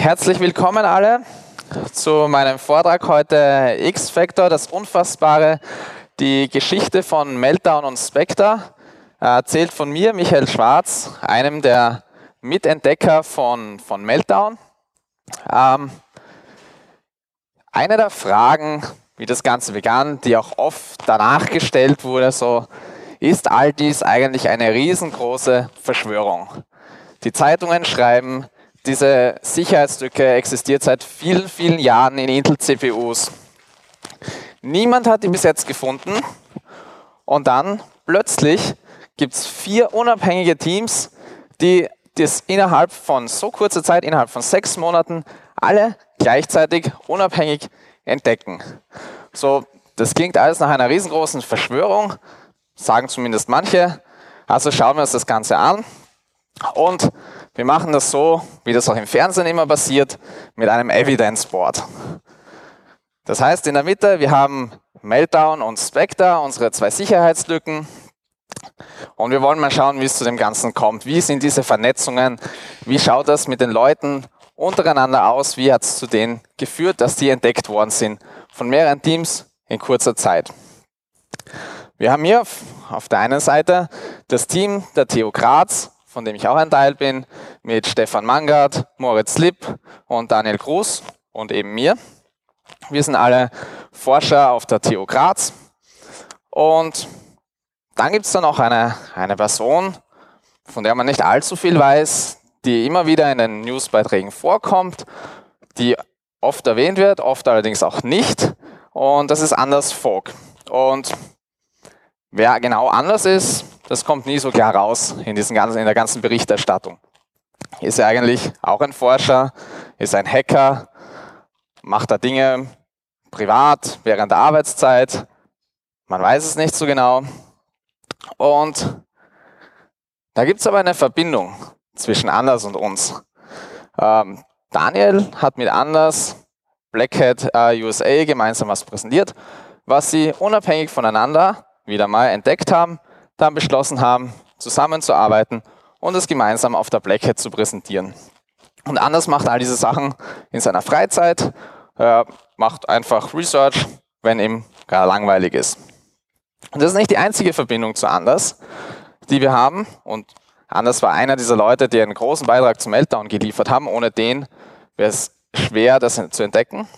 Herzlich willkommen alle zu meinem Vortrag heute X-Factor, das Unfassbare, die Geschichte von Meltdown und Spectre, erzählt von mir, Michael Schwarz, einem der Mitentdecker von, von Meltdown. Ähm, eine der Fragen, wie das Ganze begann, die auch oft danach gestellt wurde, so, ist all dies eigentlich eine riesengroße Verschwörung? Die Zeitungen schreiben, diese Sicherheitslücke existiert seit vielen, vielen Jahren in Intel-CPUs. Niemand hat die bis jetzt gefunden und dann plötzlich gibt es vier unabhängige Teams, die das innerhalb von so kurzer Zeit, innerhalb von sechs Monaten, alle gleichzeitig unabhängig entdecken. So, das klingt alles nach einer riesengroßen Verschwörung, sagen zumindest manche. Also schauen wir uns das Ganze an und wir machen das so, wie das auch im Fernsehen immer passiert, mit einem Evidence Board. Das heißt, in der Mitte, wir haben Meltdown und Spectre, unsere zwei Sicherheitslücken. Und wir wollen mal schauen, wie es zu dem Ganzen kommt. Wie sind diese Vernetzungen? Wie schaut das mit den Leuten untereinander aus? Wie hat es zu denen geführt, dass die entdeckt worden sind von mehreren Teams in kurzer Zeit? Wir haben hier auf, der einen Seite das Team der TU Graz, von dem ich auch ein Teil bin, mit Stefan Mangard, Moritz Lipp und Daniel Gruß und eben mir. Wir sind alle Forscher auf der TU Graz. Und dann gibt es da noch eine, eine Person, von der man nicht allzu viel weiß, die immer wieder in den Newsbeiträgen vorkommt, die oft erwähnt wird, oft allerdings auch nicht. Und das ist Anders Vogt. Und wer genau anders ist, das kommt nie so klar raus in, diesen ganzen, in der ganzen Berichterstattung. Ist er eigentlich auch ein Forscher, ist ein Hacker, macht er Dinge privat während der Arbeitszeit, man weiß es nicht so genau. Und da gibt es aber eine Verbindung zwischen Anders und uns. Ähm, Daniel hat mit Anders Black Hat äh, USA gemeinsam was präsentiert, was sie unabhängig voneinander wieder mal entdeckt haben, dann beschlossen haben, zusammenzuarbeiten und es gemeinsam auf der Black Hat zu präsentieren. Und Anders macht all diese Sachen in seiner Freizeit, äh, macht einfach Research, wenn ihm gar langweilig ist. Und das ist nicht die einzige Verbindung zu Anders, die wir haben. Und Anders war einer dieser Leute, die einen großen Beitrag zum Meltdown geliefert haben. Ohne den wäre es schwer, das zu entdecken.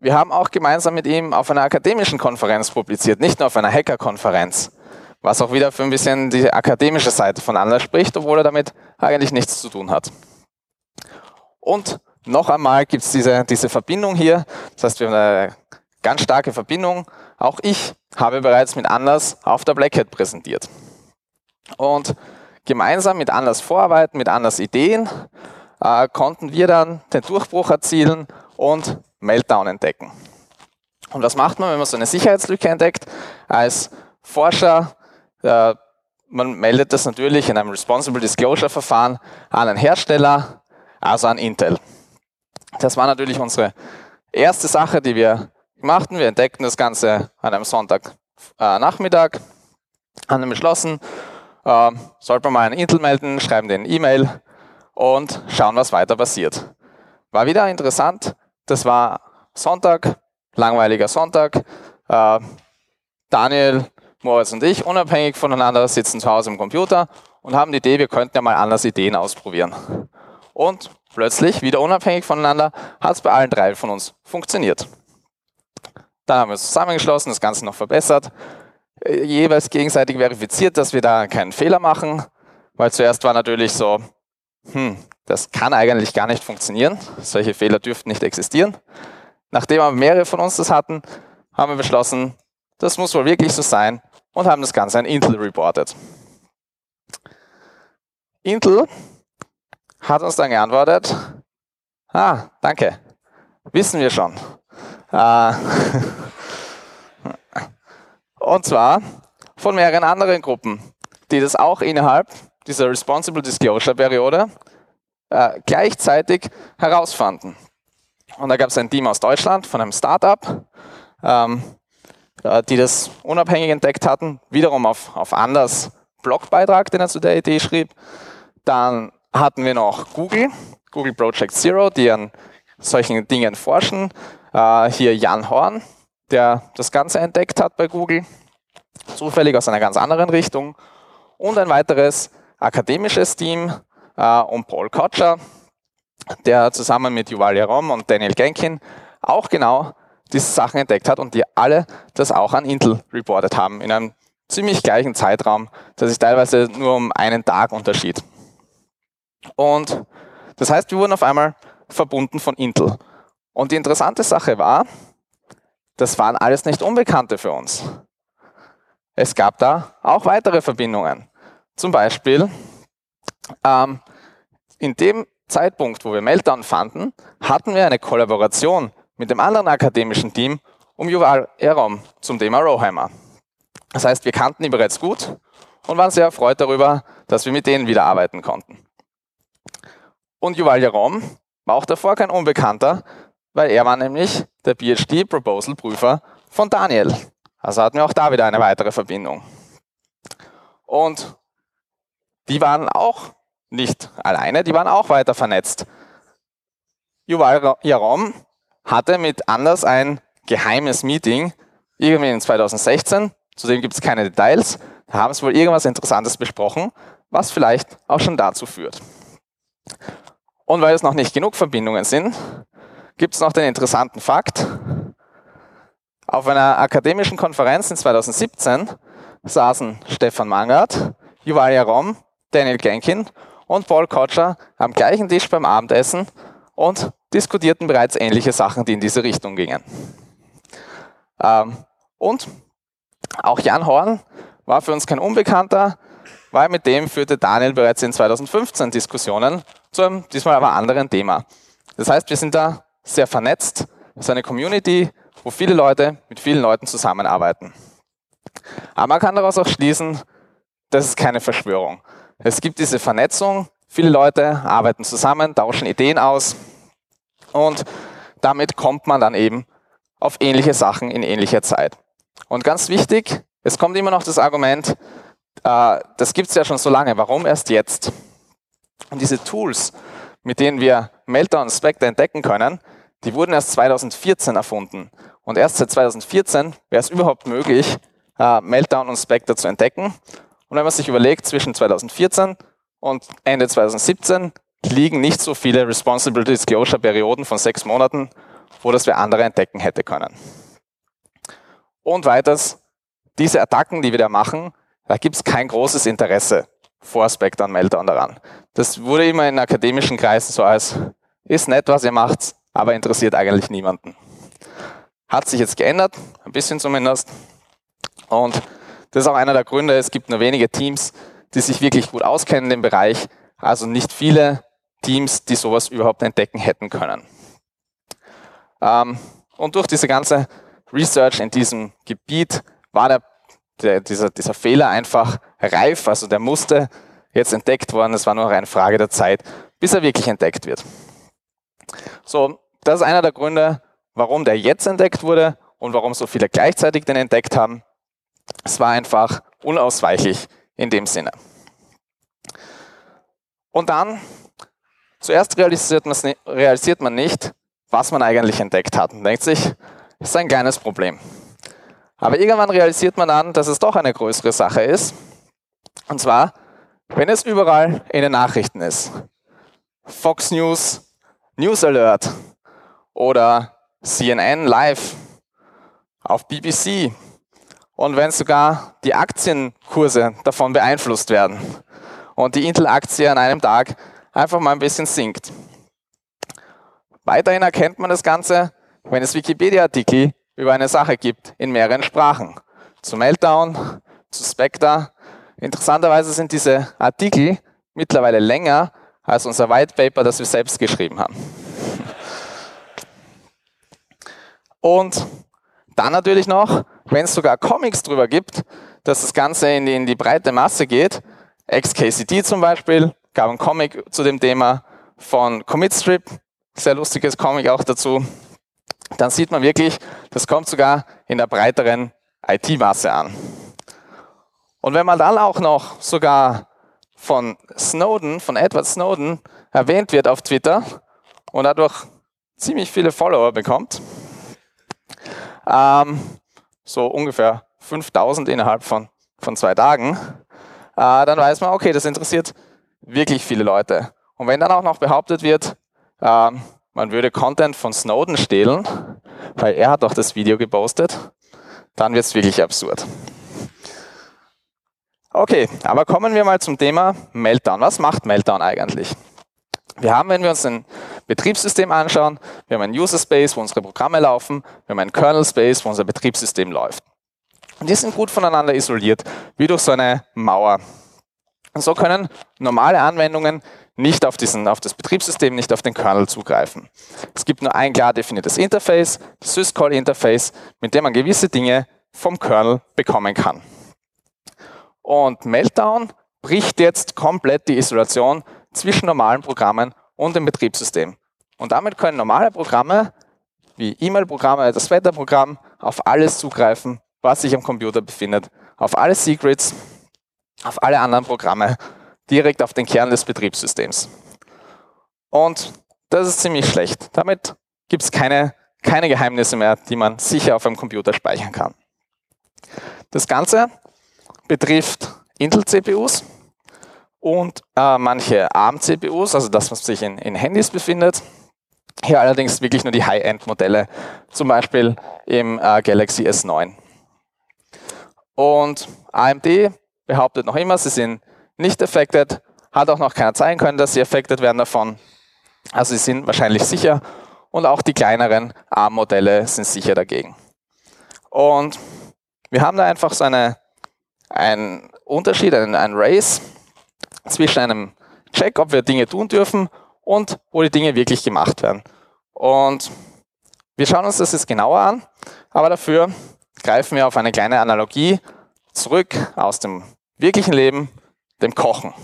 Wir haben auch gemeinsam mit ihm auf einer akademischen Konferenz publiziert, nicht nur auf einer Hacker-Konferenz, was auch wieder für ein bisschen die akademische Seite von Anders spricht, obwohl er damit eigentlich nichts zu tun hat. Und noch einmal gibt es diese, diese Verbindung hier, das heißt, wir haben eine ganz starke Verbindung. Auch ich habe bereits mit Anders auf der Black Hat präsentiert. Und gemeinsam mit Anders Vorarbeiten, mit Anders Ideen, äh, konnten wir dann den Durchbruch erzielen und Meltdown entdecken. Und was macht man, wenn man so eine Sicherheitslücke entdeckt? Als Forscher, äh, man meldet das natürlich in einem Responsible Disclosure Verfahren an einen Hersteller, also an Intel. Das war natürlich unsere erste Sache, die wir machten. Wir entdeckten das Ganze an einem Sonntagnachmittag, äh, haben beschlossen, äh, sollte man mal an Intel melden, schreiben den E-Mail und schauen, was weiter passiert. War wieder interessant, das war Sonntag, langweiliger Sonntag. Äh, Daniel, Moritz und ich, unabhängig voneinander, sitzen zu Hause im Computer und haben die Idee, wir könnten ja mal anders Ideen ausprobieren. Und plötzlich, wieder unabhängig voneinander, hat es bei allen drei von uns funktioniert. Dann haben wir uns zusammengeschlossen, das Ganze noch verbessert, äh, jeweils gegenseitig verifiziert, dass wir da keinen Fehler machen, weil zuerst war natürlich so, hm, das kann eigentlich gar nicht funktionieren. Solche Fehler dürften nicht existieren. Nachdem aber mehrere von uns das hatten, haben wir beschlossen, das muss wohl wirklich so sein und haben das Ganze an Intel reported. Intel hat uns dann geantwortet, ah, danke, wissen wir schon. Äh, und zwar von mehreren anderen Gruppen, die das auch innerhalb dieser Responsible Disclosure Periode äh, gleichzeitig herausfanden. Und da gab es ein Team aus Deutschland von einem Startup, ähm, äh, die das unabhängig entdeckt hatten, wiederum auf, auf Anders Blogbeitrag, den er zu der Idee schrieb. Dann hatten wir noch Google, Google Project Zero, die an solchen Dingen forschen. Äh, hier Jan Horn, der das Ganze entdeckt hat bei Google, zufällig aus einer ganz anderen Richtung. Und ein weiteres akademisches Team äh, um Paul Kotscher, der zusammen mit Yuval Yarom und Daniel Genkin auch genau diese Sachen entdeckt hat und die alle das auch an Intel reported haben in einem ziemlich gleichen Zeitraum, das sich teilweise nur um einen Tag unterschied. Und das heißt, wir wurden auf einmal verbunden von Intel. Und die interessante Sache war, das waren alles nicht Unbekannte für uns. Es gab da auch weitere Verbindungen. Zum Beispiel ähm, in dem Zeitpunkt, wo wir Meltdown fanden, hatten wir eine Kollaboration mit dem anderen akademischen Team um Yuval Erom zum Thema Rowhammer. Das heißt, wir kannten ihn bereits gut und waren sehr erfreut darüber, dass wir mit denen wieder arbeiten konnten. Und Yuval Yarom war auch davor kein Unbekannter, weil er war nämlich der PhD-Proposal-Prüfer von Daniel. Also hatten wir auch da wieder eine weitere Verbindung. Und die waren auch nicht alleine, die waren auch weiter vernetzt. Yuval Yarom hatte mit Anders ein geheimes Meeting, irgendwie in 2016, zudem gibt es keine Details, da haben sie wohl irgendwas Interessantes besprochen, was vielleicht auch schon dazu führt. Und weil es noch nicht genug Verbindungen sind, gibt es noch den interessanten Fakt. Auf einer akademischen Konferenz in 2017 saßen Stefan Mangert, Yuval Yarom, Daniel Genkin und Paul Kotscher am gleichen Tisch beim Abendessen und diskutierten bereits ähnliche Sachen, die in diese Richtung gingen. Ähm, und auch Jan Horn war für uns kein Unbekannter, weil mit dem führte Daniel bereits in 2015 Diskussionen zu einem diesmal aber anderen Thema. Das heißt, wir sind da sehr vernetzt. Es ist eine Community, wo viele Leute mit vielen Leuten zusammenarbeiten. Aber man kann daraus auch schließen, das ist keine Verschwörung. Es gibt diese Vernetzung, viele Leute arbeiten zusammen, tauschen Ideen aus und damit kommt man dann eben auf ähnliche Sachen in ähnlicher Zeit. Und ganz wichtig, es kommt immer noch das Argument, äh, das gibt es ja schon so lange, warum erst jetzt? Und diese Tools, mit denen wir Meltdown und Spectre entdecken können, die wurden erst 2014 erfunden. Und erst seit 2014 wäre es überhaupt möglich, äh, Meltdown und Spectre zu entdecken. Und wenn man sich überlegt, zwischen 2014 und Ende 2017 liegen nicht so viele Responsible Disclosure Perioden von sechs Monaten, wo das wir andere entdecken hätte können. Und weiters, diese Attacken, die wir da machen, da gibt es kein großes Interesse vor Spectre Meltdown daran. Das wurde immer in akademischen Kreisen so als, ist nett, was ihr macht, aber interessiert eigentlich niemanden. Hat sich jetzt geändert, ein bisschen zumindest. Und das ist auch einer der Gründe, es gibt nur wenige Teams, die sich wirklich gut auskennen im Bereich, also nicht viele Teams, die sowas überhaupt entdecken hätten können. Ähm, und durch diese ganze Research in diesem Gebiet war der, der, dieser, dieser Fehler einfach reif, also der musste jetzt entdeckt worden, es war nur eine Frage der Zeit, bis er wirklich entdeckt wird. So, das ist einer der Gründe, warum der jetzt entdeckt wurde und warum so viele gleichzeitig den entdeckt haben. Es war einfach unausweichlich in dem Sinne. Und dann, zuerst realisiert, realisiert man nicht, was man eigentlich entdeckt hat und denkt sich, ist ein kleines Problem. Aber irgendwann realisiert man dann, dass es doch eine größere Sache ist. Und zwar, wenn es überall in den Nachrichten ist. Fox News, News Alert oder CNN Live auf BBC und wenn sogar die Aktienkurse davon beeinflusst werden und die Intel-Aktie an einem Tag einfach mal ein bisschen sinkt. Weiterhin erkennt man das Ganze, wenn es Wikipedia-Artikel über eine Sache gibt in mehreren Sprachen. Zu Meltdown, zu Spectre. Interessanterweise sind diese Artikel mittlerweile länger als unser White Paper, das wir selbst geschrieben haben. Und dann natürlich noch, wenn es sogar Comics drüber gibt, dass das Ganze in die, in die breite Masse geht, XKCD zum Beispiel, gab ein Comic zu dem Thema von Commit Strip, sehr lustiges Comic auch dazu, dann sieht man wirklich, das kommt sogar in der breiteren IT-Masse an. Und wenn man dann auch noch sogar von Snowden, von Edward Snowden, erwähnt wird auf Twitter und dadurch ziemlich viele Follower bekommt, ähm, so ungefähr 5000 innerhalb von, von zwei Tagen, äh, dann weiß man, okay, das interessiert wirklich viele Leute. Und wenn dann auch noch behauptet wird, äh, man würde Content von Snowden stehlen, weil er hat doch das Video gepostet, dann wird es wirklich absurd. Okay, aber kommen wir mal zum Thema Meltdown. Was macht Meltdown eigentlich? Wir haben, wenn wir uns ein Betriebssystem anschauen, wir haben einen User Space, wo unsere Programme laufen, wir haben einen Kernel Space, wo unser Betriebssystem läuft. Und die sind gut voneinander isoliert, wie durch so eine Mauer. Und so können normale Anwendungen nicht auf, diesen, auf das Betriebssystem, nicht auf den Kernel zugreifen. Es gibt nur ein klar definiertes Interface, das Syscall-Interface, mit dem man gewisse Dinge vom Kernel bekommen kann. Und Meltdown bricht jetzt komplett die Isolation zwischen normalen Programmen und dem Betriebssystem. Und damit können normale Programme wie E-Mail-Programme, das Wetterprogramm auf alles zugreifen, was sich am Computer befindet, auf alle Secrets, auf alle anderen Programme, direkt auf den Kern des Betriebssystems. Und das ist ziemlich schlecht. Damit gibt es keine, keine Geheimnisse mehr, die man sicher auf einem Computer speichern kann. Das Ganze betrifft Intel-CPUs und äh, manche ARM-CPUs, also das, was sich in, in Handys befindet. Hier allerdings wirklich nur die High-End-Modelle, zum Beispiel im äh, Galaxy S9. Und AMD behauptet noch immer, sie sind nicht affected, hat auch noch keiner zeigen können, dass sie affected werden davon. Also sie sind wahrscheinlich sicher und auch die kleineren ARM-Modelle sind sicher dagegen. Und wir haben da einfach so eine, einen Unterschied, einen, einen Race zwischen einem Check, ob wir Dinge tun dürfen und wo die Dinge wirklich gemacht werden. Und wir schauen uns das jetzt genauer an, aber dafür greifen wir auf eine kleine Analogie zurück aus dem wirklichen Leben, dem Kochen.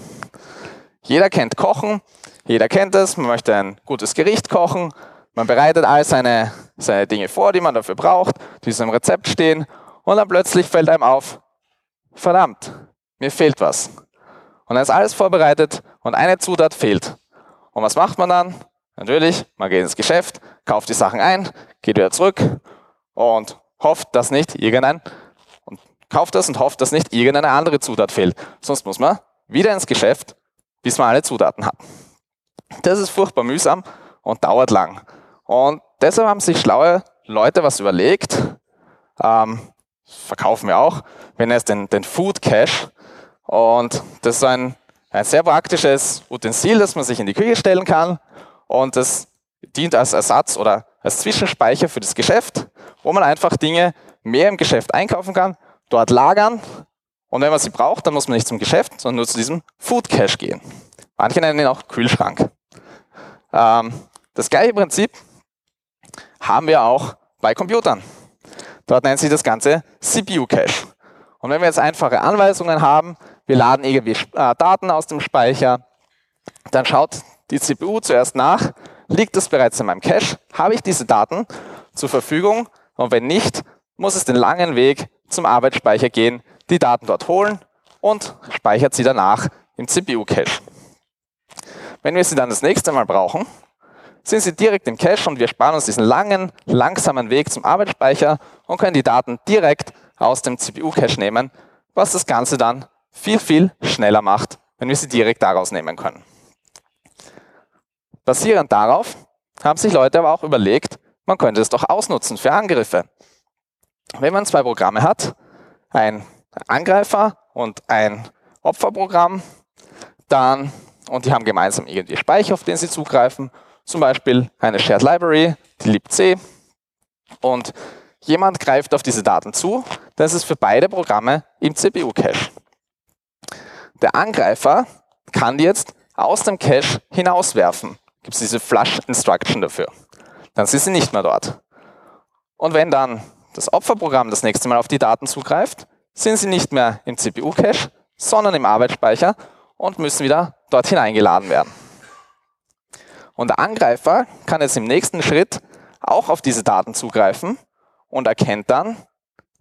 Jeder kennt Kochen, jeder kennt es, man möchte ein gutes Gericht kochen, man bereitet all seine, seine Dinge vor, die man dafür braucht, die so im Rezept stehen und dann plötzlich fällt einem auf, verdammt, mir fehlt was. Und dann ist alles vorbereitet und eine Zutat fehlt. Und was macht man dann? Natürlich, man geht ins Geschäft, kauft die Sachen ein, geht wieder zurück und hofft, dass nicht irgendein und kauft das und hofft, dass nicht irgendeine andere Zutat fehlt. Sonst muss man wieder ins Geschäft, bis man alle Zutaten hat. Das ist furchtbar mühsam und dauert lang. Und deshalb haben sich schlaue Leute was überlegt. Ähm, verkaufen wir auch. Nennen es den, den Food Cache. Und das ist ein, ein sehr praktisches Utensil, das man sich in die Küche stellen kann. Und das dient als Ersatz oder als Zwischenspeicher für das Geschäft, wo man einfach Dinge mehr im Geschäft einkaufen kann, dort lagern. Und wenn man sie braucht, dann muss man nicht zum Geschäft, sondern nur zu diesem Food Cache gehen. Manche nennen ihn auch Kühlschrank. Ähm, das gleiche Prinzip haben wir auch bei Computern. Dort nennt sich das Ganze CPU Cache. Und wenn wir jetzt einfache Anweisungen haben, wir laden irgendwie äh, Daten aus dem Speicher, dann schaut die CPU zuerst nach, liegt das bereits in meinem Cache, habe ich diese Daten zur Verfügung? Und wenn nicht, muss es den langen Weg zum Arbeitsspeicher gehen, die Daten dort holen und speichert sie danach im CPU-Cache. Wenn wir sie dann das nächste Mal brauchen, sind sie direkt im Cache und wir sparen uns diesen langen, langsamen Weg zum Arbeitsspeicher und können die Daten direkt aus dem CPU-Cache nehmen, was das Ganze dann viel, viel schneller macht, wenn wir sie direkt daraus nehmen können. Basierend darauf haben sich Leute aber auch überlegt, man könnte es doch ausnutzen für Angriffe. Wenn man zwei Programme hat, ein Angreifer und ein Opferprogramm, dann, und die haben gemeinsam irgendwie Speicher, auf den sie zugreifen, zum Beispiel eine Shared Library, die libc, und jemand greift auf diese Daten zu, dann ist es für beide Programme im CPU-Cache. Der Angreifer kann die jetzt aus dem Cache hinauswerfen. Gibt es diese Flush Instruction dafür. Dann sind sie nicht mehr dort. Und wenn dann das Opferprogramm das nächste Mal auf die Daten zugreift, sind sie nicht mehr im CPU-Cache, sondern im Arbeitsspeicher und müssen wieder dort hineingeladen werden. Und der Angreifer kann jetzt im nächsten Schritt auch auf diese Daten zugreifen und erkennt dann,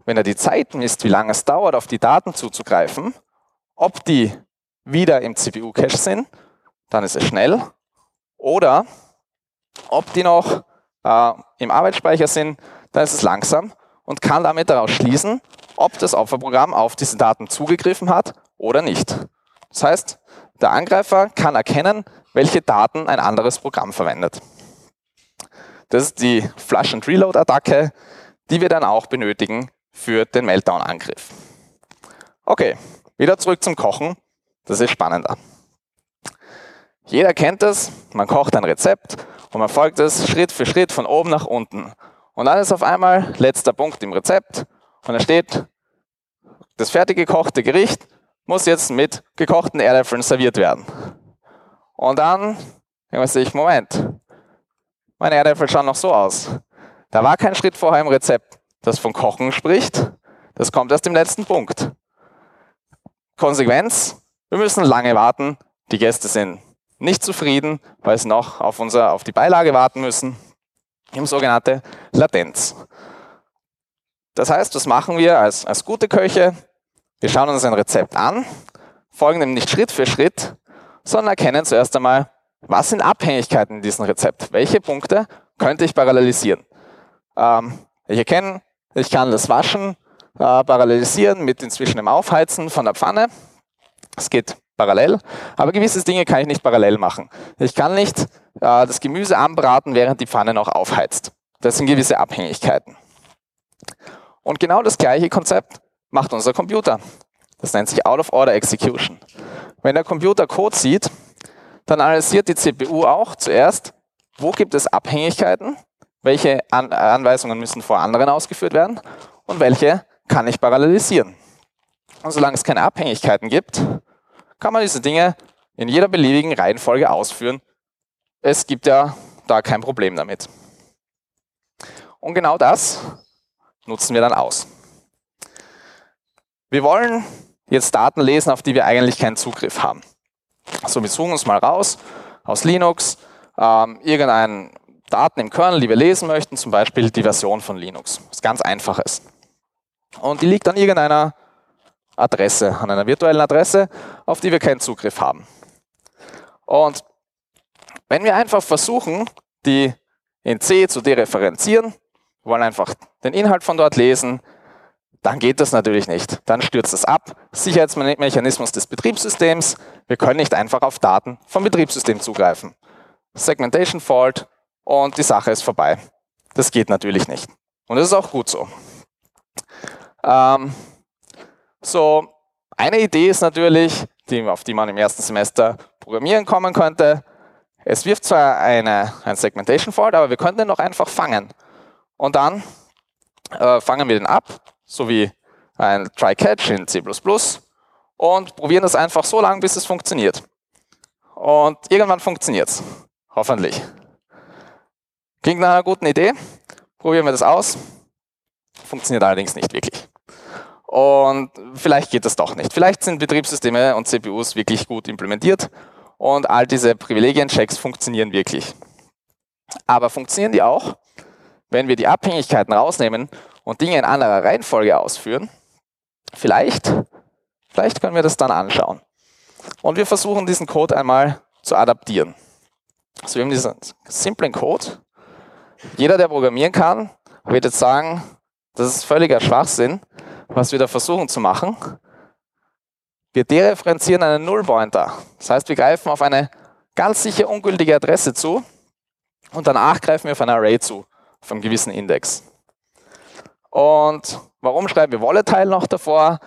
wenn er die Zeit misst, wie lange es dauert, auf die Daten zuzugreifen, ob die wieder im CPU-Cache sind, dann ist es schnell. oder ob die noch äh, im Arbeitsspeicher sind, dann ist es langsam und kann damit daraus schließen, ob das Opferprogramm auf diese Daten zugegriffen hat oder nicht. Das heißt, der Angreifer kann erkennen, welche Daten ein anderes Programm verwendet. Das ist die Flush-and-Reload-Attacke, die wir dann auch benötigen für den Meltdown-Angriff. Okay, wieder zurück zum Kochen. Das ist spannender. Jeder kennt es, man kocht ein Rezept und man folgt es Schritt für Schritt von oben nach unten. Und dann ist auf einmal letzter Punkt im Rezept und da steht, das fertig gekochte Gericht muss jetzt mit gekochten Erdäpfeln serviert werden. Und dann denkt sich, Moment, meine Erdäpfel schauen noch so aus. Da war kein Schritt vorher im Rezept, das von Kochen spricht. Das kommt erst im letzten Punkt. Konsequenz, wir müssen lange warten. Die Gäste sind nicht zufrieden, weil sie noch auf, unser, auf die Beilage warten müssen. Im sogenannte Latenz. Das heißt, was machen wir als, als gute Köche? Wir schauen uns ein Rezept an, folgen dem nicht Schritt für Schritt, sondern erkennen zuerst einmal, was sind Abhängigkeiten in diesem Rezept? Welche Punkte könnte ich parallelisieren? Ähm, ich erkenne, ich kann das Waschen äh, parallelisieren mit inzwischen dem Aufheizen von der Pfanne. Es geht parallel, aber gewisse Dinge kann ich nicht parallel machen. Ich kann nicht äh, das Gemüse anbraten, während die Pfanne noch aufheizt. Das sind gewisse Abhängigkeiten. Und genau das gleiche Konzept macht unser Computer. Das nennt sich Out-of-Order-Execution. Wenn der Computer Code sieht, dann analysiert die CPU auch zuerst, wo gibt es Abhängigkeiten, welche An Anweisungen müssen vor anderen ausgeführt werden und welche kann ich parallelisieren. Und solange es keine Abhängigkeiten gibt, kann man diese Dinge in jeder beliebigen Reihenfolge ausführen. Es gibt ja da kein Problem damit. Und genau das nutzen wir dann aus. Wir wollen jetzt Daten lesen, auf die wir eigentlich keinen Zugriff haben. Also wir suchen uns mal raus aus Linux ähm, irgendeinen Daten im Kernel, die wir lesen möchten, zum Beispiel die Version von Linux. Das ist ganz einfaches. Und die liegt an irgendeiner Adresse, an einer virtuellen Adresse, auf die wir keinen Zugriff haben. Und wenn wir einfach versuchen, die in C zu dereferenzieren, wollen einfach den Inhalt von dort lesen, dann geht das natürlich nicht. Dann stürzt es ab. Sicherheitsmechanismus des Betriebssystems. Wir können nicht einfach auf Daten vom Betriebssystem zugreifen. Segmentation Fault und die Sache ist vorbei. Das geht natürlich nicht. Und das ist auch gut so. Ähm, so, eine Idee ist natürlich, die, auf die man im ersten Semester programmieren kommen könnte. Es wirft zwar eine, ein Segmentation Fault, aber wir könnten den noch einfach fangen. Und dann äh, fangen wir den ab so wie ein Try-Catch in C++ und probieren das einfach so lange, bis es funktioniert. Und irgendwann funktioniert es. Hoffentlich. Klingt nach einer guten Idee. Probieren wir das aus. Funktioniert allerdings nicht wirklich. Und vielleicht geht das doch nicht. Vielleicht sind Betriebssysteme und CPUs wirklich gut implementiert und all diese Privilegienchecks funktionieren wirklich. Aber funktionieren die auch, wenn wir die Abhängigkeiten rausnehmen und Dinge in anderer Reihenfolge ausführen, vielleicht, vielleicht können wir das dann anschauen. Und wir versuchen diesen Code einmal zu adaptieren. Also wir haben diesen simplen Code. Jeder, der programmieren kann, wird jetzt sagen, das ist völliger Schwachsinn, was wir da versuchen zu machen. Wir dereferenzieren einen Nullpointer. Das heißt, wir greifen auf eine ganz sicher ungültige Adresse zu und danach greifen wir auf ein Array zu, auf einem gewissen Index. Und warum schreiben wir Volatile noch davor?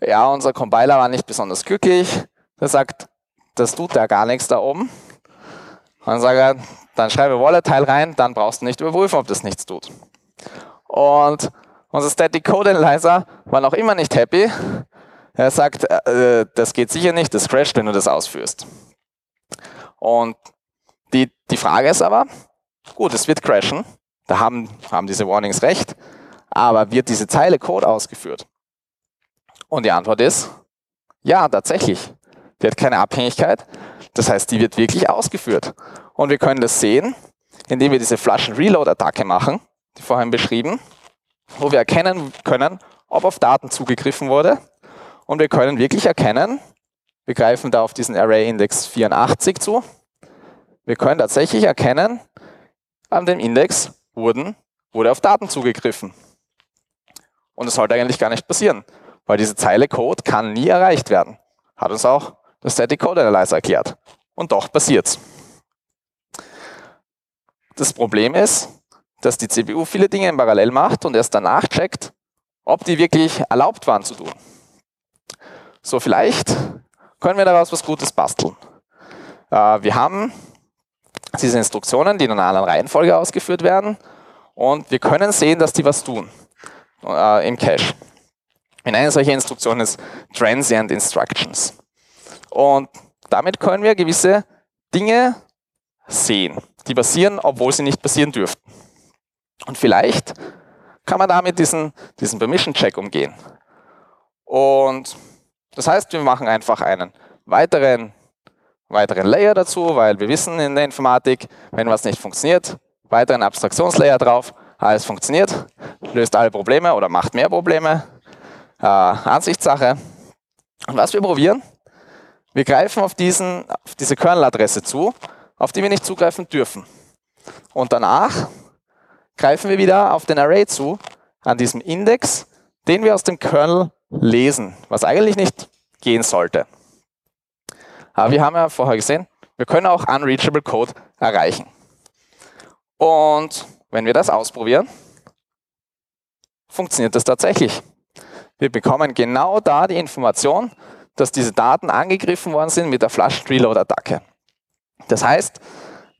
Ja, unser Compiler war nicht besonders glücklich. Der sagt, das tut ja gar nichts da oben. Und dann sage er, dann schreibe Volatile rein, dann brauchst du nicht überprüfen, ob das nichts tut. Und unser Static Code Analyzer war noch immer nicht happy. Er sagt, äh, das geht sicher nicht, das crasht, wenn du das ausführst. Und die, die Frage ist aber, gut, es wird crashen, da haben, haben diese Warnings recht, aber wird diese Zeile Code ausgeführt? Und die Antwort ist, ja, tatsächlich. Die hat keine Abhängigkeit. Das heißt, die wird wirklich ausgeführt. Und wir können das sehen, indem wir diese Flaschen-Reload-Attacke machen, die vorhin beschrieben, wo wir erkennen können, ob auf Daten zugegriffen wurde. Und wir können wirklich erkennen, wir greifen da auf diesen Array-Index 84 zu, wir können tatsächlich erkennen, an dem Index wurden, wurde auf Daten zugegriffen. Und das sollte eigentlich gar nicht passieren, weil diese Zeile Code kann nie erreicht werden. Hat uns auch der Static Code Analyzer erklärt. Und doch passiert's. Das Problem ist, dass die CPU viele Dinge in Parallel macht und erst danach checkt, ob die wirklich erlaubt waren zu tun. So, vielleicht können wir daraus was Gutes basteln. Äh, wir haben diese Instruktionen, die in einer anderen Reihenfolge ausgeführt werden und wir können sehen, dass die was tun äh, im Cache. In einer solcher Instruktion ist Transient Instructions. Und damit können wir gewisse Dinge sehen, die passieren, obwohl sie nicht passieren dürften. Und vielleicht kann man damit diesen, diesen Permission-Check umgehen. Und das heißt, wir machen einfach einen weiteren, weiteren Layer dazu, weil wir wissen in der Informatik, wenn was nicht funktioniert, weiteren Abstraktionslayer drauf, alles funktioniert, löst alle Probleme oder macht mehr Probleme. Äh, Ansichtssache. Und was wir probieren, wir greifen auf, diesen, auf diese Kernel-Adresse zu, auf die wir nicht zugreifen dürfen. Und danach greifen wir wieder auf den Array zu, an diesem Index, den wir aus dem Kernel lesen, was eigentlich nicht gehen sollte. Aber wir haben ja vorher gesehen, wir können auch unreachable Code erreichen. Und wenn wir das ausprobieren, funktioniert das tatsächlich. Wir bekommen genau da die Information, dass diese Daten angegriffen worden sind mit der Flash Reload-Attacke. Das heißt,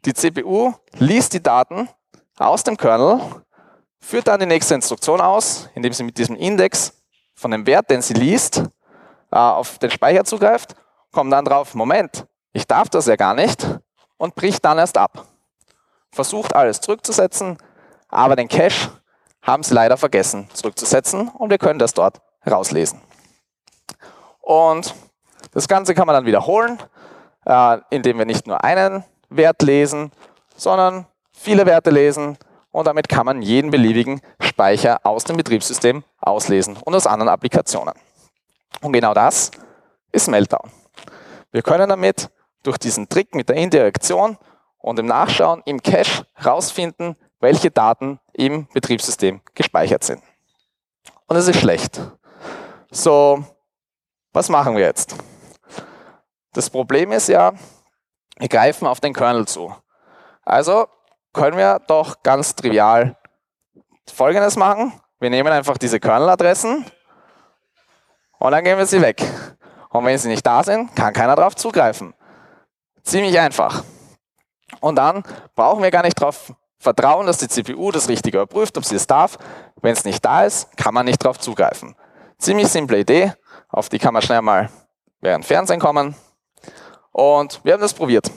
die CPU liest die Daten aus dem Kernel, führt dann die nächste Instruktion aus, indem sie mit diesem Index von dem Wert, den sie liest, äh, auf den Speicher zugreift, kommt dann drauf, Moment, ich darf das ja gar nicht und bricht dann erst ab. Versucht alles zurückzusetzen, aber den Cache haben sie leider vergessen zurückzusetzen und wir können das dort rauslesen. Und das Ganze kann man dann wiederholen, äh, indem wir nicht nur einen Wert lesen, sondern viele Werte lesen und damit kann man jeden beliebigen Speicher aus dem Betriebssystem auslesen und aus anderen Applikationen. Und genau das ist Meltdown. Wir können damit durch diesen Trick mit der Indirektion und dem Nachschauen im Cache herausfinden, welche Daten im Betriebssystem gespeichert sind. Und es ist schlecht. So, was machen wir jetzt? Das Problem ist ja, wir greifen auf den Kernel zu. Also können wir doch ganz trivial Folgendes machen. Wir nehmen einfach diese Kernel-Adressen und dann geben wir sie weg. Und wenn sie nicht da sind, kann keiner darauf zugreifen. Ziemlich einfach. Und dann brauchen wir gar nicht darauf vertrauen, dass die CPU das Richtige überprüft, ob sie es darf. Wenn es nicht da ist, kann man nicht darauf zugreifen. Ziemlich simple Idee, auf die kann man schnell mal während Fernsehen kommen. Und wir haben das probiert.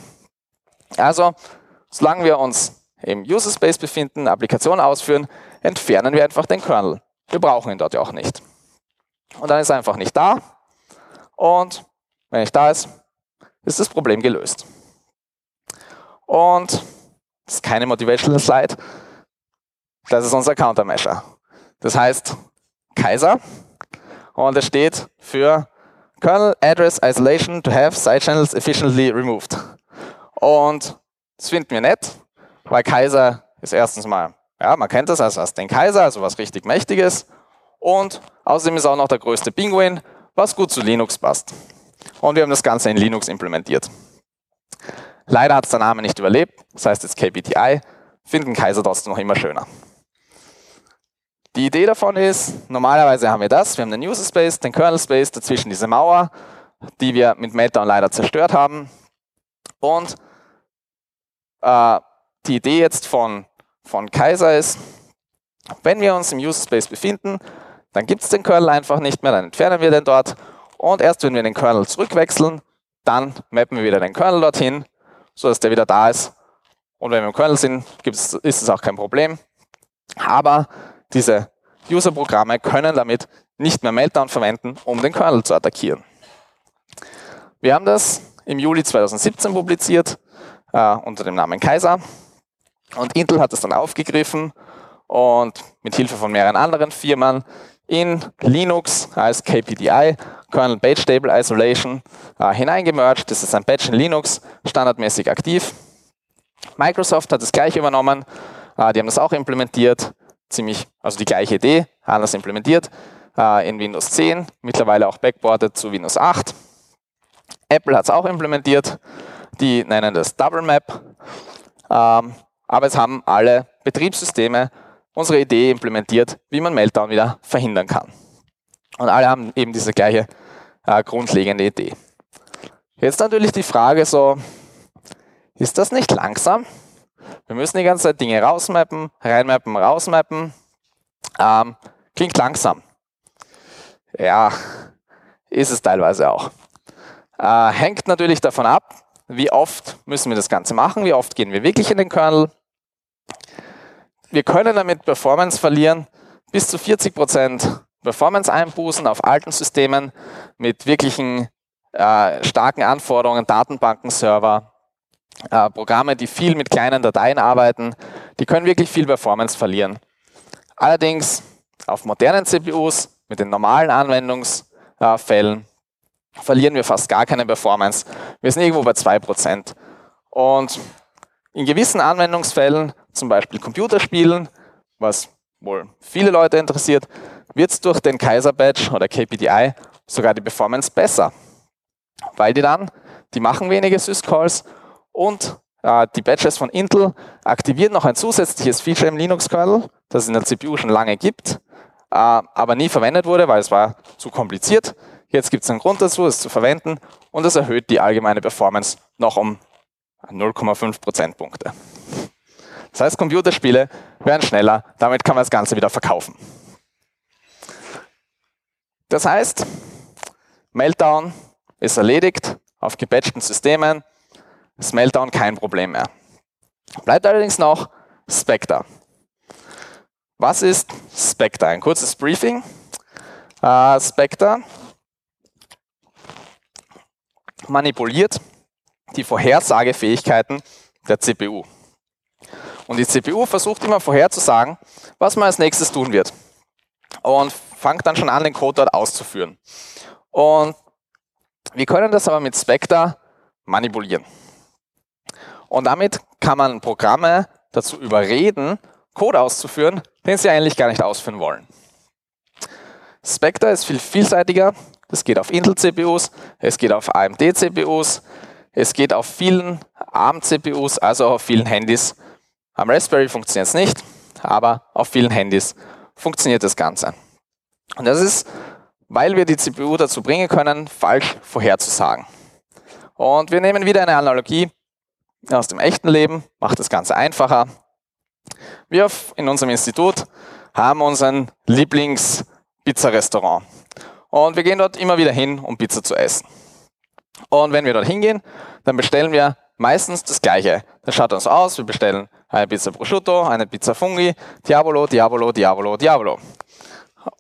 Also, solange wir uns im User Space befinden, Applikationen ausführen, entfernen wir einfach den Kernel. Wir brauchen ihn dort ja auch nicht. Und dann ist er einfach nicht da. Und wenn er nicht da ist, ist das Problem gelöst. Und das ist keine Motivational Slide. Das ist unser Countermeasure. Das heißt Kaiser. Und es steht für Kernel Address Isolation to have Side Channels efficiently removed. Und das finden wir nett, weil Kaiser ist erstens mal, ja, man kennt das als, als den Kaiser, also was richtig Mächtiges. Und außerdem ist auch noch der größte Pinguin, was gut zu Linux passt. Und wir haben das Ganze in Linux implementiert. Leider hat es der Name nicht überlebt, das heißt jetzt KBTI, finden Kaiser trotzdem noch immer schöner. Die Idee davon ist, normalerweise haben wir das, wir haben den User Space, den Kernel Space, dazwischen diese Mauer, die wir mit Meltdown leider zerstört haben. Und äh, die Idee jetzt von, von Kaiser ist, wenn wir uns im User Space befinden, dann gibt es den Kernel einfach nicht mehr, dann entfernen wir den dort und erst wenn wir den Kernel zurückwechseln, dann mappen wir wieder den Kernel dorthin, sodass der wieder da ist. Und wenn wir im Kernel sind, ist es auch kein Problem. Aber diese User-Programme können damit nicht mehr Meltdown verwenden, um den Kernel zu attackieren. Wir haben das im Juli 2017 publiziert äh, unter dem Namen Kaiser. Und Intel hat es dann aufgegriffen und mit Hilfe von mehreren anderen Firmen in Linux als KPDI, Kernel Page Stable Isolation, äh, hineingemerged. Das ist ein Patch in Linux, standardmäßig aktiv. Microsoft hat das gleiche übernommen, äh, die haben das auch implementiert, ziemlich, also die gleiche Idee, anders implementiert, äh, in Windows 10, mittlerweile auch backported zu Windows 8. Apple hat es auch implementiert, die nennen das Double Map, ähm, aber es haben alle Betriebssysteme unsere Idee implementiert, wie man Meltdown wieder verhindern kann. Und alle haben eben diese gleiche äh, grundlegende Idee. Jetzt natürlich die Frage so, ist das nicht langsam? Wir müssen die ganze Zeit Dinge rausmappen, reinmappen, rausmappen. Ähm, klingt langsam. Ja, ist es teilweise auch. Äh, hängt natürlich davon ab, wie oft müssen wir das Ganze machen, wie oft gehen wir wirklich in den Kernel. Wir können damit Performance verlieren, bis zu 40% Performance-Einbußen auf alten Systemen mit wirklichen äh, starken Anforderungen, Datenbankenserver, äh, Programme, die viel mit kleinen Dateien arbeiten, die können wirklich viel Performance verlieren. Allerdings auf modernen CPUs mit den normalen Anwendungsfällen verlieren wir fast gar keine Performance. Wir sind irgendwo bei 2%. Und in gewissen Anwendungsfällen, zum Beispiel Computerspielen, was wohl viele Leute interessiert, wird es durch den Kaiser Badge oder KPDI sogar die Performance besser. Weil die dann, die machen wenige Syscalls und äh, die Badges von Intel aktivieren noch ein zusätzliches Feature im Linux-Kernel, das es in der CPU schon lange gibt, äh, aber nie verwendet wurde, weil es war zu kompliziert. Jetzt gibt es einen Grund dazu, es zu verwenden und es erhöht die allgemeine Performance noch um 0,5 Prozentpunkte. Das heißt, Computerspiele werden schneller, damit kann man das Ganze wieder verkaufen. Das heißt, Meltdown ist erledigt auf gepatchten Systemen, ist Meltdown kein Problem mehr. Bleibt allerdings noch Spectre. Was ist Spectre? Ein kurzes Briefing. Äh, Spectre manipuliert die Vorhersagefähigkeiten der CPU. Und die CPU versucht immer vorherzusagen, was man als nächstes tun wird. Und fängt dann schon an, den Code dort auszuführen. Und wir können das aber mit Spectre manipulieren. Und damit kann man Programme dazu überreden, Code auszuführen, den sie eigentlich gar nicht ausführen wollen. Spectre ist viel vielseitiger. Es geht auf Intel-CPUs, es geht auf AMD-CPUs, es geht auf vielen ARM-CPUs, also auf vielen Handys. Am Raspberry funktioniert es nicht, aber auf vielen Handys funktioniert das Ganze. Und das ist, weil wir die CPU dazu bringen können, falsch vorherzusagen. Und wir nehmen wieder eine Analogie aus dem echten Leben, macht das Ganze einfacher. Wir in unserem Institut haben unseren Lieblings-Pizza-Restaurant. Und wir gehen dort immer wieder hin, um Pizza zu essen. Und wenn wir dort hingehen, dann bestellen wir meistens das Gleiche. Das schaut uns aus, wir bestellen eine Pizza Prosciutto, eine Pizza Fungi, Diavolo, Diavolo, Diavolo, Diavolo.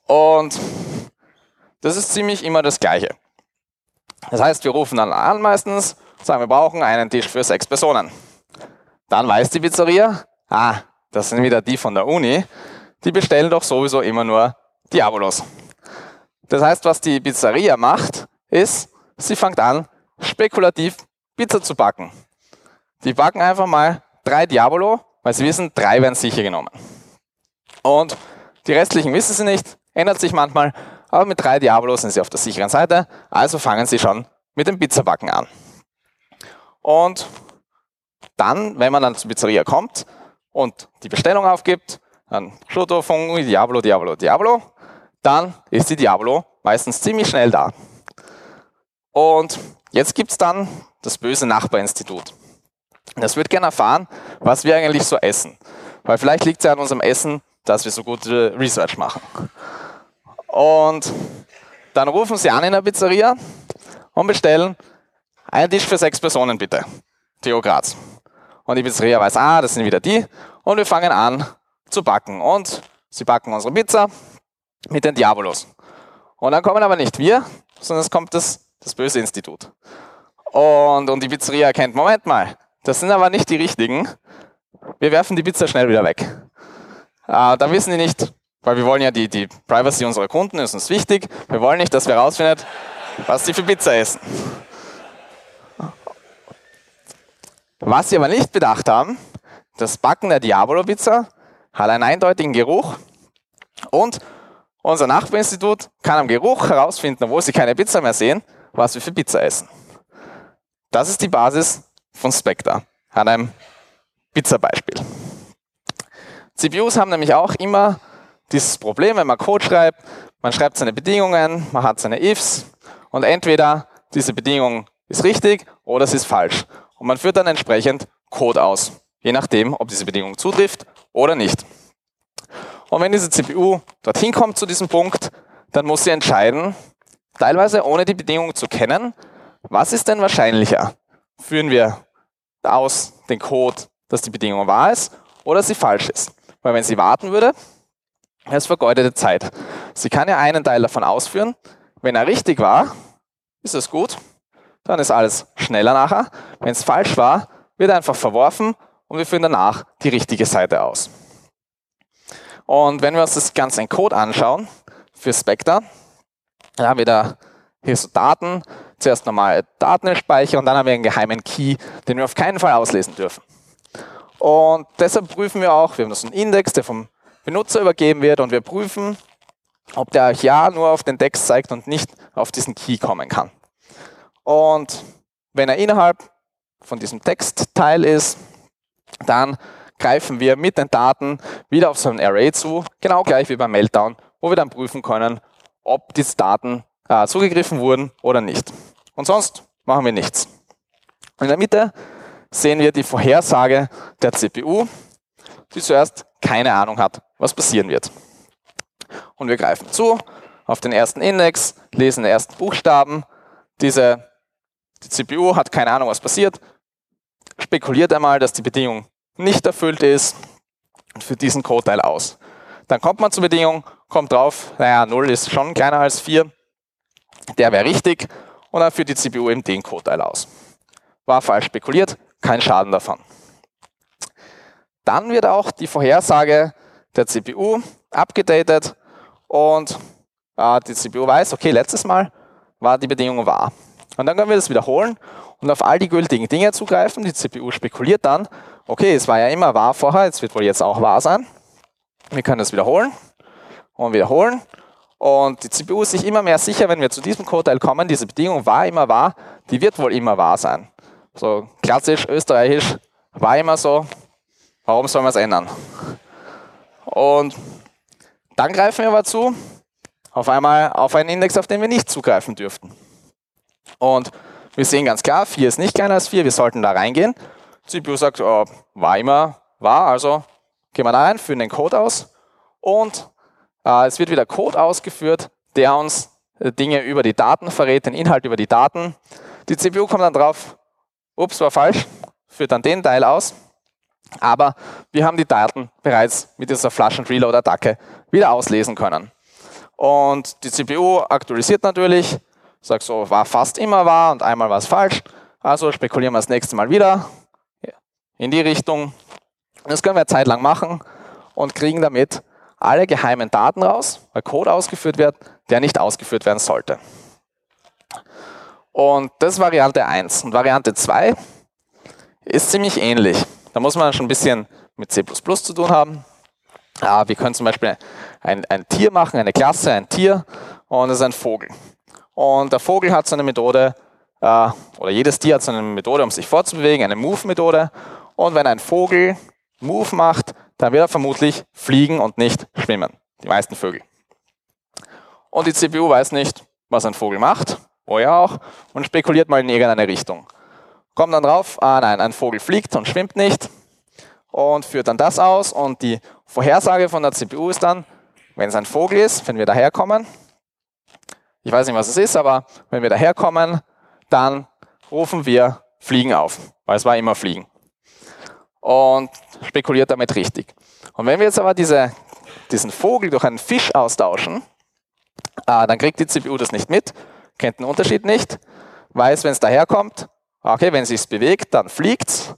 Und das ist ziemlich immer das Gleiche. Das heißt, wir rufen dann an meistens, sagen, wir brauchen einen Tisch für sechs Personen. Dann weiß die Pizzeria, ah, das sind wieder die von der Uni, die bestellen doch sowieso immer nur Diabolos. Das heißt, was die Pizzeria macht, ist, sie fängt an, spekulativ Pizza zu backen. Die backen einfach mal drei Diabolo, weil sie wissen, drei werden sicher genommen. Und die restlichen wissen sie nicht, ändert sich manchmal, aber mit drei Diabolo sind sie auf der sicheren Seite, also fangen sie schon mit dem Pizzabacken an. Und dann, wenn man dann zur Pizzeria kommt und die Bestellung aufgibt, dann Schotto, Fungi, Diablo, Diablo, Diablo, dann ist die Diablo meistens ziemlich schnell da. Und jetzt gibt es dann das böse Nachbarinstitut. Das wird gerne erfahren, was wir eigentlich so essen. Weil vielleicht liegt es ja an unserem Essen, dass wir so gute Research machen. Und dann rufen sie an in der Pizzeria und bestellen einen Tisch für sechs Personen bitte. Theo Graz. Und die Pizzeria weiß, ah, das sind wieder die. Und wir fangen an zu backen. Und sie backen unsere Pizza mit den Diabolos. Und dann kommen aber nicht wir, sondern es kommt das, das böse Institut. Und, und die Pizzeria erkennt, Moment mal, das sind aber nicht die richtigen. Wir werfen die Pizza schnell wieder weg. Äh, da wissen die nicht, weil wir wollen ja die, die Privacy unserer Kunden, ist uns wichtig. Wir wollen nicht, dass wir herausfinden, was die für Pizza essen. Was sie aber nicht bedacht haben, das Backen der Diabolo-Pizza hat einen eindeutigen Geruch und unser Nachbarinstitut kann am Geruch herausfinden, obwohl sie keine Pizza mehr sehen, was wir für Pizza essen. Das ist die Basis von Spectre an einem Pizza-Beispiel. CPUs haben nämlich auch immer dieses Problem, wenn man Code schreibt, man schreibt seine Bedingungen, man hat seine Ifs und entweder diese Bedingung ist richtig oder es ist falsch. Und man führt dann entsprechend Code aus, je nachdem, ob diese Bedingung zutrifft oder nicht. Und wenn diese CPU dorthin kommt zu diesem Punkt, dann muss sie entscheiden, teilweise ohne die Bedingung zu kennen, was ist denn wahrscheinlicher? Führen wir aus den Code, dass die Bedingung wahr ist oder sie falsch ist? Weil wenn sie warten würde, wäre es vergeudete Zeit. Sie kann ja einen Teil davon ausführen. Wenn er richtig war, ist es gut, dann ist alles schneller nachher. Wenn es falsch war, wird er einfach verworfen und wir führen danach die richtige Seite aus. Und wenn wir uns das Ganze in Code anschauen, für Spectre, dann haben wir da hier so Daten, zuerst normale Daten im und dann haben wir einen geheimen Key, den wir auf keinen Fall auslesen dürfen. Und deshalb prüfen wir auch, wir haben so einen Index, der vom Benutzer übergeben wird und wir prüfen, ob der Ja nur auf den Text zeigt und nicht auf diesen Key kommen kann. Und wenn er innerhalb von diesem Textteil ist, dann greifen wir mit den Daten wieder auf so ein Array zu, genau gleich wie beim Meltdown, wo wir dann prüfen können, ob diese Daten äh, zugegriffen wurden oder nicht. Und sonst machen wir nichts. In der Mitte sehen wir die Vorhersage der CPU, die zuerst keine Ahnung hat, was passieren wird. Und wir greifen zu auf den ersten Index, lesen den ersten Buchstaben. Diese, die CPU hat keine Ahnung, was passiert, spekuliert einmal, dass die Bedingung nicht erfüllt ist und führt diesen Code-Teil aus. Dann kommt man zur Bedingung, kommt drauf, naja, 0 ist schon kleiner als 4, der wäre richtig und dann führt die CPU eben den Code-Teil aus. War falsch spekuliert, kein Schaden davon. Dann wird auch die Vorhersage der CPU abgedatet und äh, die CPU weiß, okay, letztes Mal war die Bedingung wahr. Und dann können wir das wiederholen und auf all die gültigen Dinge zugreifen. Die CPU spekuliert dann, okay, es war ja immer wahr vorher, es wird wohl jetzt auch wahr sein. Wir können das wiederholen und wiederholen. Und die CPU ist sich immer mehr sicher, wenn wir zu diesem Code-Teil kommen, diese Bedingung war immer wahr, die wird wohl immer wahr sein. So klassisch österreichisch, war immer so, warum soll man es ändern? Und dann greifen wir aber zu, auf einmal auf einen Index, auf den wir nicht zugreifen dürften. Und wir sehen ganz klar, 4 ist nicht kleiner als 4, wir sollten da reingehen. CPU sagt, oh, war immer wahr, also gehen wir da rein, führen den Code aus und es wird wieder Code ausgeführt, der uns äh, Dinge über die Daten verrät, den Inhalt über die Daten. Die CPU kommt dann drauf, ups, war falsch, führt dann den Teil aus, aber wir haben die Daten bereits mit dieser Flush- and Reload-Attacke wieder auslesen können. Und die CPU aktualisiert natürlich, sagt so, war fast immer wahr und einmal war es falsch, also spekulieren wir das nächste Mal wieder in die Richtung. Das können wir eine Zeit lang machen und kriegen damit alle geheimen Daten raus, weil Code ausgeführt wird, der nicht ausgeführt werden sollte. Und das ist Variante 1. Und Variante 2 ist ziemlich ähnlich. Da muss man schon ein bisschen mit C++ zu tun haben. Ja, wir können zum Beispiel ein, ein Tier machen, eine Klasse, ein Tier und es ist ein Vogel. Und der Vogel hat so eine Methode, äh, oder jedes Tier hat so eine Methode, um sich fortzubewegen, eine Move-Methode. Und wenn ein Vogel Move macht, dann wird er vermutlich fliegen und nicht schwimmen. Die meisten Vögel. Und die CPU weiß nicht, was ein Vogel macht, wo er auch, und spekuliert mal in irgendeine Richtung. Kommt dann drauf, ah nein, ein Vogel fliegt und schwimmt nicht und führt dann das aus und die Vorhersage von der CPU ist dann, wenn es ein Vogel ist, wenn wir daherkommen, ich weiß nicht, was es ist, aber wenn wir daherkommen, dann rufen wir Fliegen auf, weil es war immer Fliegen. Und spekuliert damit richtig. Und wenn wir jetzt aber diese, diesen Vogel durch einen Fisch austauschen, äh, dann kriegt die CPU das nicht mit, kennt den Unterschied nicht, weiß, wenn es daherkommt, Okay, wenn es sich bewegt, dann fliegt es.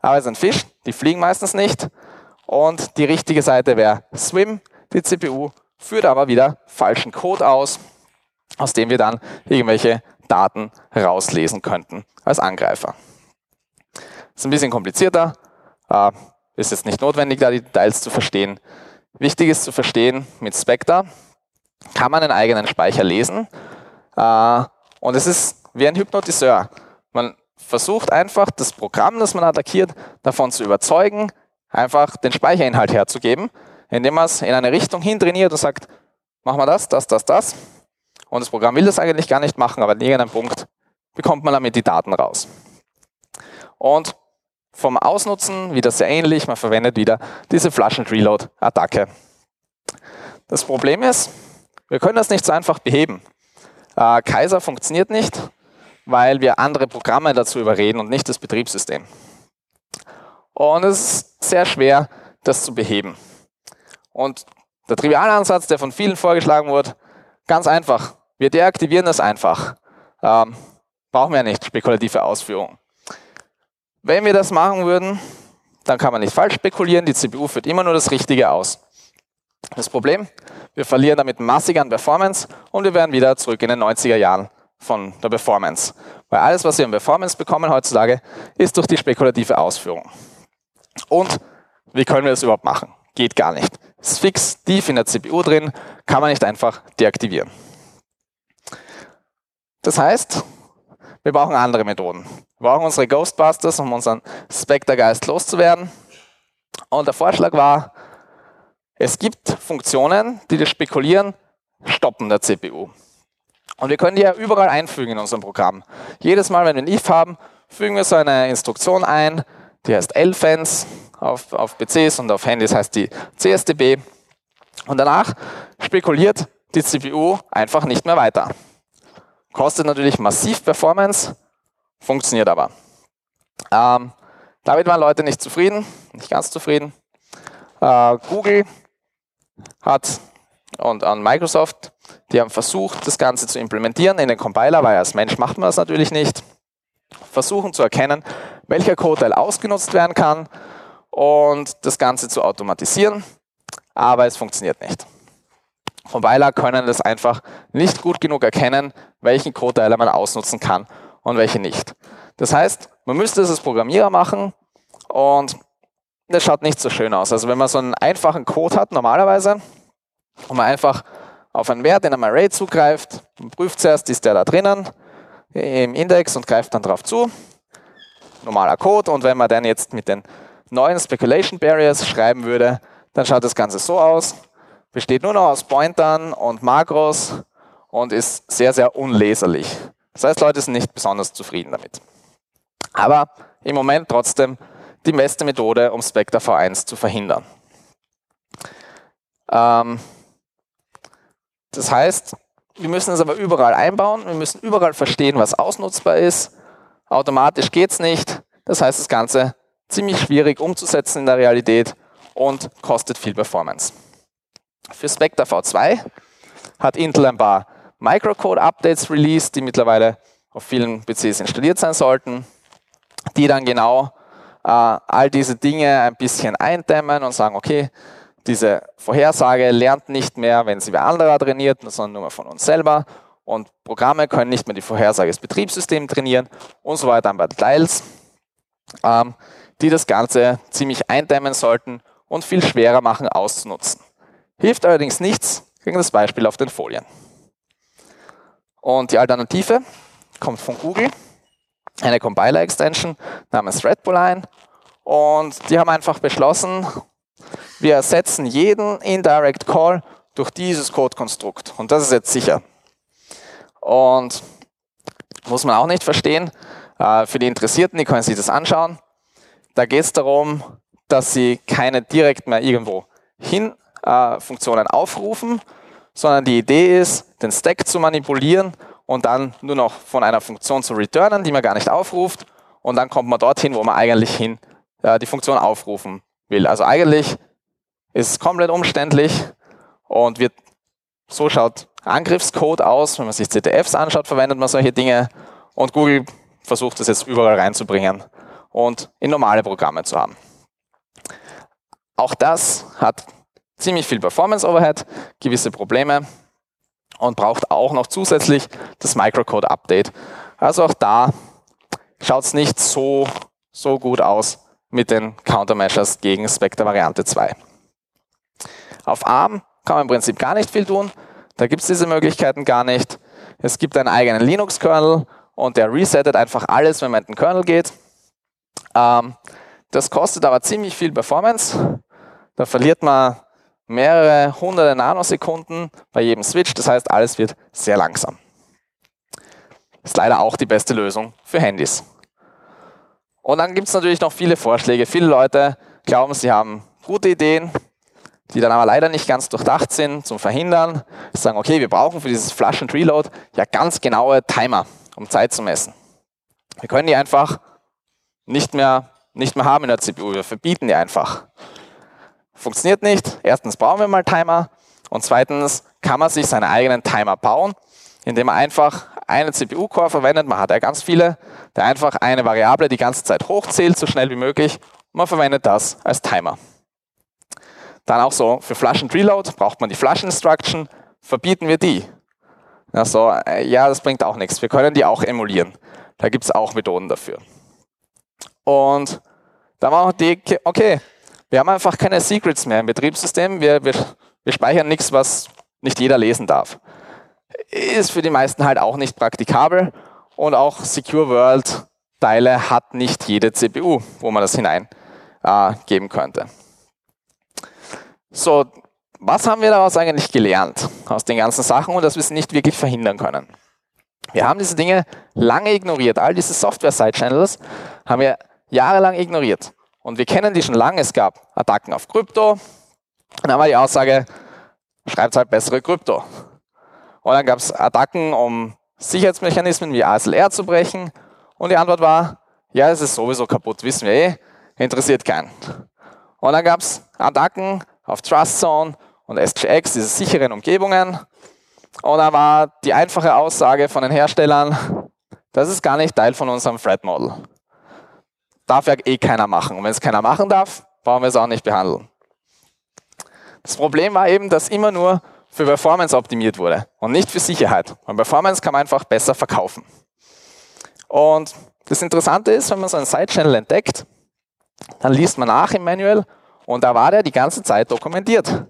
Aber es ist ein Fisch, die fliegen meistens nicht. Und die richtige Seite wäre Swim. Die CPU führt aber wieder falschen Code aus, aus dem wir dann irgendwelche Daten rauslesen könnten als Angreifer. Ist ein bisschen komplizierter, äh, ist jetzt nicht notwendig, da die Details zu verstehen. Wichtig ist zu verstehen, mit Spectre kann man einen eigenen Speicher lesen äh, und es ist wie ein Hypnotiseur. Man versucht einfach, das Programm, das man attackiert, davon zu überzeugen, einfach den Speicherinhalt herzugeben, indem man es in eine Richtung hintrainiert und sagt, machen wir das, das, das, das. Und das Programm will das eigentlich gar nicht machen, aber an irgendeinem Punkt bekommt man damit die Daten raus. Und vom Ausnutzen wieder sehr ähnlich, man verwendet wieder diese Flush and Reload Attacke. Das Problem ist, wir können das nicht so einfach beheben. Äh, Kaiser funktioniert nicht, weil wir andere Programme dazu überreden und nicht das Betriebssystem. Und es ist sehr schwer, das zu beheben. Und der triviale Ansatz, der von vielen vorgeschlagen wurde, ganz einfach. Wir deaktivieren das einfach. Ähm, brauchen wir ja nicht spekulative Ausführungen. Wenn wir das machen würden, dann kann man nicht falsch spekulieren. Die CPU führt immer nur das Richtige aus. Das Problem, wir verlieren damit massig an Performance und wir werden wieder zurück in den 90er Jahren von der Performance. Weil alles, was wir an Performance bekommen heutzutage, ist durch die spekulative Ausführung. Und wie können wir das überhaupt machen? Geht gar nicht. Ist fix tief in der CPU drin, kann man nicht einfach deaktivieren. Das heißt, wir brauchen andere Methoden. Brauchen unsere Ghostbusters, um unseren Spectre-Geist loszuwerden. Und der Vorschlag war, es gibt Funktionen, die das Spekulieren stoppen der CPU. Und wir können die ja überall einfügen in unserem Programm. Jedes Mal, wenn wir ein if haben, fügen wir so eine Instruktion ein, die heißt lfans, auf, auf PCs und auf Handys heißt die CSDB. Und danach spekuliert die CPU einfach nicht mehr weiter. Kostet natürlich massiv Performance, funktioniert aber. Ähm, damit waren Leute nicht zufrieden, nicht ganz zufrieden. Äh, Google hat und an Microsoft, die haben versucht, das Ganze zu implementieren in den Compiler, weil als Mensch macht man das natürlich nicht. Versuchen zu erkennen, welcher Code-Teil ausgenutzt werden kann und das Ganze zu automatisieren, aber es funktioniert nicht. Compiler können das einfach nicht gut genug erkennen, welchen Code-Teil man ausnutzen kann und welche nicht. Das heißt, man müsste es als Programmierer machen und das schaut nicht so schön aus. Also wenn man so einen einfachen Code hat normalerweise und man einfach auf einen Wert in einem Array zugreift, man prüft zuerst, ist der da drinnen im Index und greift dann drauf zu. Normaler Code und wenn man dann jetzt mit den neuen Speculation Barriers schreiben würde, dann schaut das Ganze so aus. Besteht nur noch aus Pointern und Makros und ist sehr, sehr unleserlich. Das heißt, Leute sind nicht besonders zufrieden damit. Aber im Moment trotzdem die beste Methode, um Spectre V1 zu verhindern. Ähm, das heißt, wir müssen es aber überall einbauen, wir müssen überall verstehen, was ausnutzbar ist. Automatisch geht es nicht. Das heißt, das Ganze ziemlich schwierig umzusetzen in der Realität und kostet viel Performance. Für Spectre V2 hat Intel ein paar Microcode-Updates released, die mittlerweile auf vielen PCs installiert sein sollten, die dann genau äh, all diese Dinge ein bisschen eindämmen und sagen, okay, diese Vorhersage lernt nicht mehr, wenn sie wer anderer trainiert, sondern nur von uns selber. Und Programme können nicht mehr die Vorhersage des Betriebssystems trainieren und so weiter ein paar Details, ähm, die das Ganze ziemlich eindämmen sollten und viel schwerer machen auszunutzen. Hilft allerdings nichts gegen das Beispiel auf den Folien. Und die Alternative kommt von Google eine Compiler-Extension namens Red ein und die haben einfach beschlossen, wir ersetzen jeden Indirect Call durch dieses Code-Konstrukt und das ist jetzt sicher. Und muss man auch nicht verstehen, äh, für die Interessierten, die können sich das anschauen. Da geht es darum, dass sie keine direkt mehr irgendwo hin äh, Funktionen aufrufen, sondern die Idee ist, den Stack zu manipulieren und dann nur noch von einer Funktion zu returnen, die man gar nicht aufruft. Und dann kommt man dorthin, wo man eigentlich hin äh, die Funktion aufrufen will. Also eigentlich ist es komplett umständlich und wird, so schaut Angriffscode aus. Wenn man sich CTFs anschaut, verwendet man solche Dinge. Und Google versucht das jetzt überall reinzubringen und in normale Programme zu haben. Auch das hat ziemlich viel Performance Overhead, gewisse Probleme und braucht auch noch zusätzlich das Microcode Update. Also auch da schaut es nicht so so gut aus mit den Countermeasures gegen Spectre Variante 2. Auf ARM kann man im Prinzip gar nicht viel tun. Da gibt es diese Möglichkeiten gar nicht. Es gibt einen eigenen Linux-Kernel und der resettet einfach alles, wenn man in den Kernel geht. Ähm, das kostet aber ziemlich viel Performance. Da verliert man mehrere hunderte Nanosekunden bei jedem Switch. Das heißt, alles wird sehr langsam. Ist leider auch die beste Lösung für Handys. Und dann gibt es natürlich noch viele Vorschläge. Viele Leute glauben, sie haben gute Ideen, die dann aber leider nicht ganz durchdacht sind zum Verhindern. Sie sagen, okay, wir brauchen für dieses Flush and Reload ja ganz genaue Timer, um Zeit zu messen. Wir können die einfach nicht mehr, nicht mehr haben in der CPU, wir verbieten die einfach. Funktioniert nicht. Erstens brauchen wir mal Timer und zweitens kann man sich seine eigenen Timer bauen, indem man einfach einen CPU-Core verwendet, man hat ja ganz viele, der einfach eine Variable die ganze Zeit hochzählt, so schnell wie möglich, man verwendet das als Timer. Dann auch so für Flush and Reload braucht man die Flush Instruction, verbieten wir die. Also, ja, das bringt auch nichts. Wir können die auch emulieren. Da gibt es auch Methoden dafür. Und dann machen wir die, okay, wir haben einfach keine Secrets mehr im Betriebssystem. Wir, wir, wir speichern nichts, was nicht jeder lesen darf. Ist für die meisten halt auch nicht praktikabel und auch Secure World Teile hat nicht jede CPU, wo man das hineingeben äh, könnte. So, was haben wir daraus eigentlich gelernt aus den ganzen Sachen und dass wir es nicht wirklich verhindern können? Wir haben diese Dinge lange ignoriert. All diese Software-Side-Channels haben wir jahrelang ignoriert. Und wir kennen die schon lange. Es gab Attacken auf Krypto. Und dann war die Aussage, schreibt halt bessere Krypto. Und dann gab es Attacken, um Sicherheitsmechanismen wie ASLR zu brechen. Und die Antwort war, ja, es ist sowieso kaputt, wissen wir eh, interessiert keinen. Und dann gab es Attacken auf Trust Zone und SGX, diese sicheren Umgebungen. Und da war die einfache Aussage von den Herstellern, das ist gar nicht Teil von unserem Threat Model. Darf ja eh keiner machen. Und wenn es keiner machen darf, brauchen wir es auch nicht behandeln. Das Problem war eben, dass immer nur für Performance optimiert wurde und nicht für Sicherheit. Und Performance kann man einfach besser verkaufen. Und das Interessante ist, wenn man so einen Side-Channel entdeckt, dann liest man nach im Manual und da war der die ganze Zeit dokumentiert.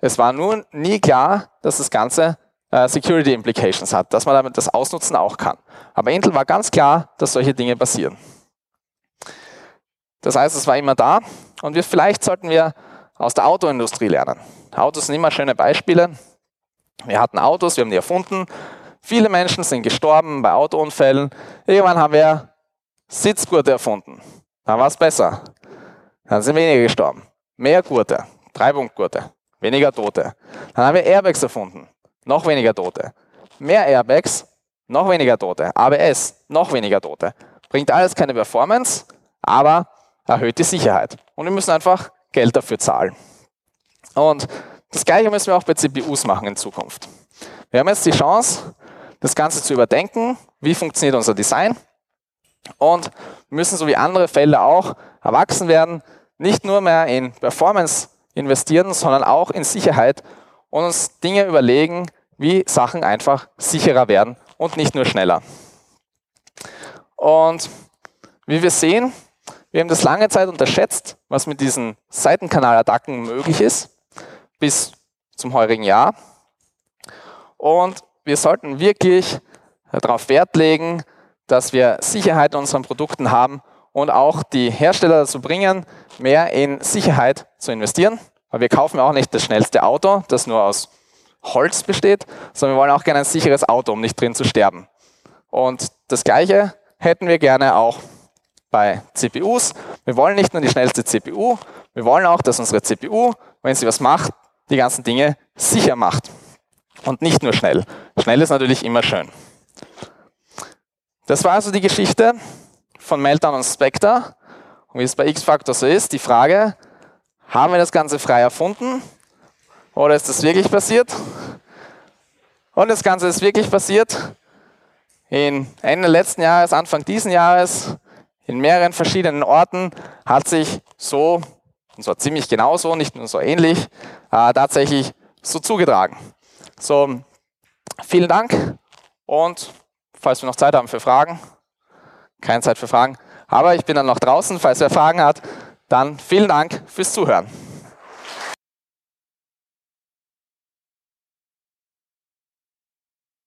Es war nur nie klar, dass das Ganze äh, Security Implications hat, dass man damit das ausnutzen auch kann. Aber Intel war ganz klar, dass solche Dinge passieren. Das heißt, es war immer da und wir, vielleicht sollten wir aus der Autoindustrie lernen. Autos sind immer schöne Beispiele. Wir hatten Autos, wir haben die erfunden. Viele Menschen sind gestorben bei Autounfällen. Irgendwann haben wir Sitzgurte erfunden. Dann war es besser. Dann sind weniger gestorben. Mehr Gurte, Dreipunktgurte, weniger Tote. Dann haben wir Airbags erfunden. Noch weniger Tote. Mehr Airbags, noch weniger Tote. ABS, noch weniger Tote. Bringt alles keine Performance, aber erhöht die Sicherheit. Und wir müssen einfach Geld dafür zahlen. Und das gleiche müssen wir auch bei CPUs machen in Zukunft. Wir haben jetzt die Chance, das Ganze zu überdenken. Wie funktioniert unser Design? Und müssen so wie andere Felder auch erwachsen werden, nicht nur mehr in Performance investieren, sondern auch in Sicherheit und uns Dinge überlegen, wie Sachen einfach sicherer werden und nicht nur schneller. Und wie wir sehen, wir haben das lange Zeit unterschätzt, was mit diesen Seitenkanalattacken möglich ist, bis zum heurigen Jahr. Und wir sollten wirklich darauf Wert legen, dass wir Sicherheit in unseren Produkten haben und auch die Hersteller dazu bringen, mehr in Sicherheit zu investieren. Weil wir kaufen auch nicht das schnellste Auto, das nur aus Holz besteht, sondern wir wollen auch gerne ein sicheres Auto, um nicht drin zu sterben. Und das Gleiche hätten wir gerne auch bei CPUs. Wir wollen nicht nur die schnellste CPU, wir wollen auch, dass unsere CPU, wenn sie was macht, die ganzen Dinge sicher macht. Und nicht nur schnell. Schnell ist natürlich immer schön. Das war also die Geschichte von Meltdown und Spectre. Und wie es bei X-Factor so ist, die Frage, haben wir das Ganze frei erfunden oder ist das wirklich passiert? Und das Ganze ist wirklich passiert. In Ende letzten Jahres, Anfang diesen Jahres in mehreren verschiedenen Orten hat sich so, und zwar ziemlich genauso, nicht nur so ähnlich, äh, tatsächlich so zugetragen. So, vielen Dank und falls wir noch Zeit haben für Fragen, keine Zeit für Fragen, Aber ich bin dann noch draußen, falls wer Fragen hat. Dann vielen Dank fürs Zuhören.